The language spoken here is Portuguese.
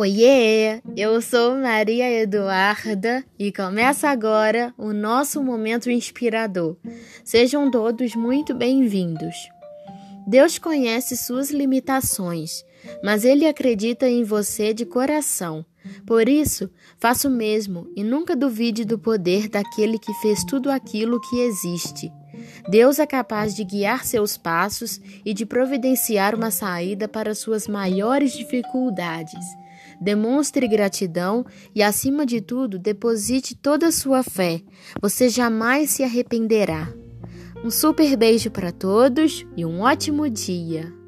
Oiê, eu sou Maria Eduarda e começa agora o nosso momento inspirador. Sejam todos muito bem-vindos. Deus conhece suas limitações, mas Ele acredita em você de coração. Por isso, faça o mesmo e nunca duvide do poder daquele que fez tudo aquilo que existe. Deus é capaz de guiar seus passos e de providenciar uma saída para suas maiores dificuldades. Demonstre gratidão e, acima de tudo, deposite toda a sua fé. Você jamais se arrependerá. Um super beijo para todos e um ótimo dia!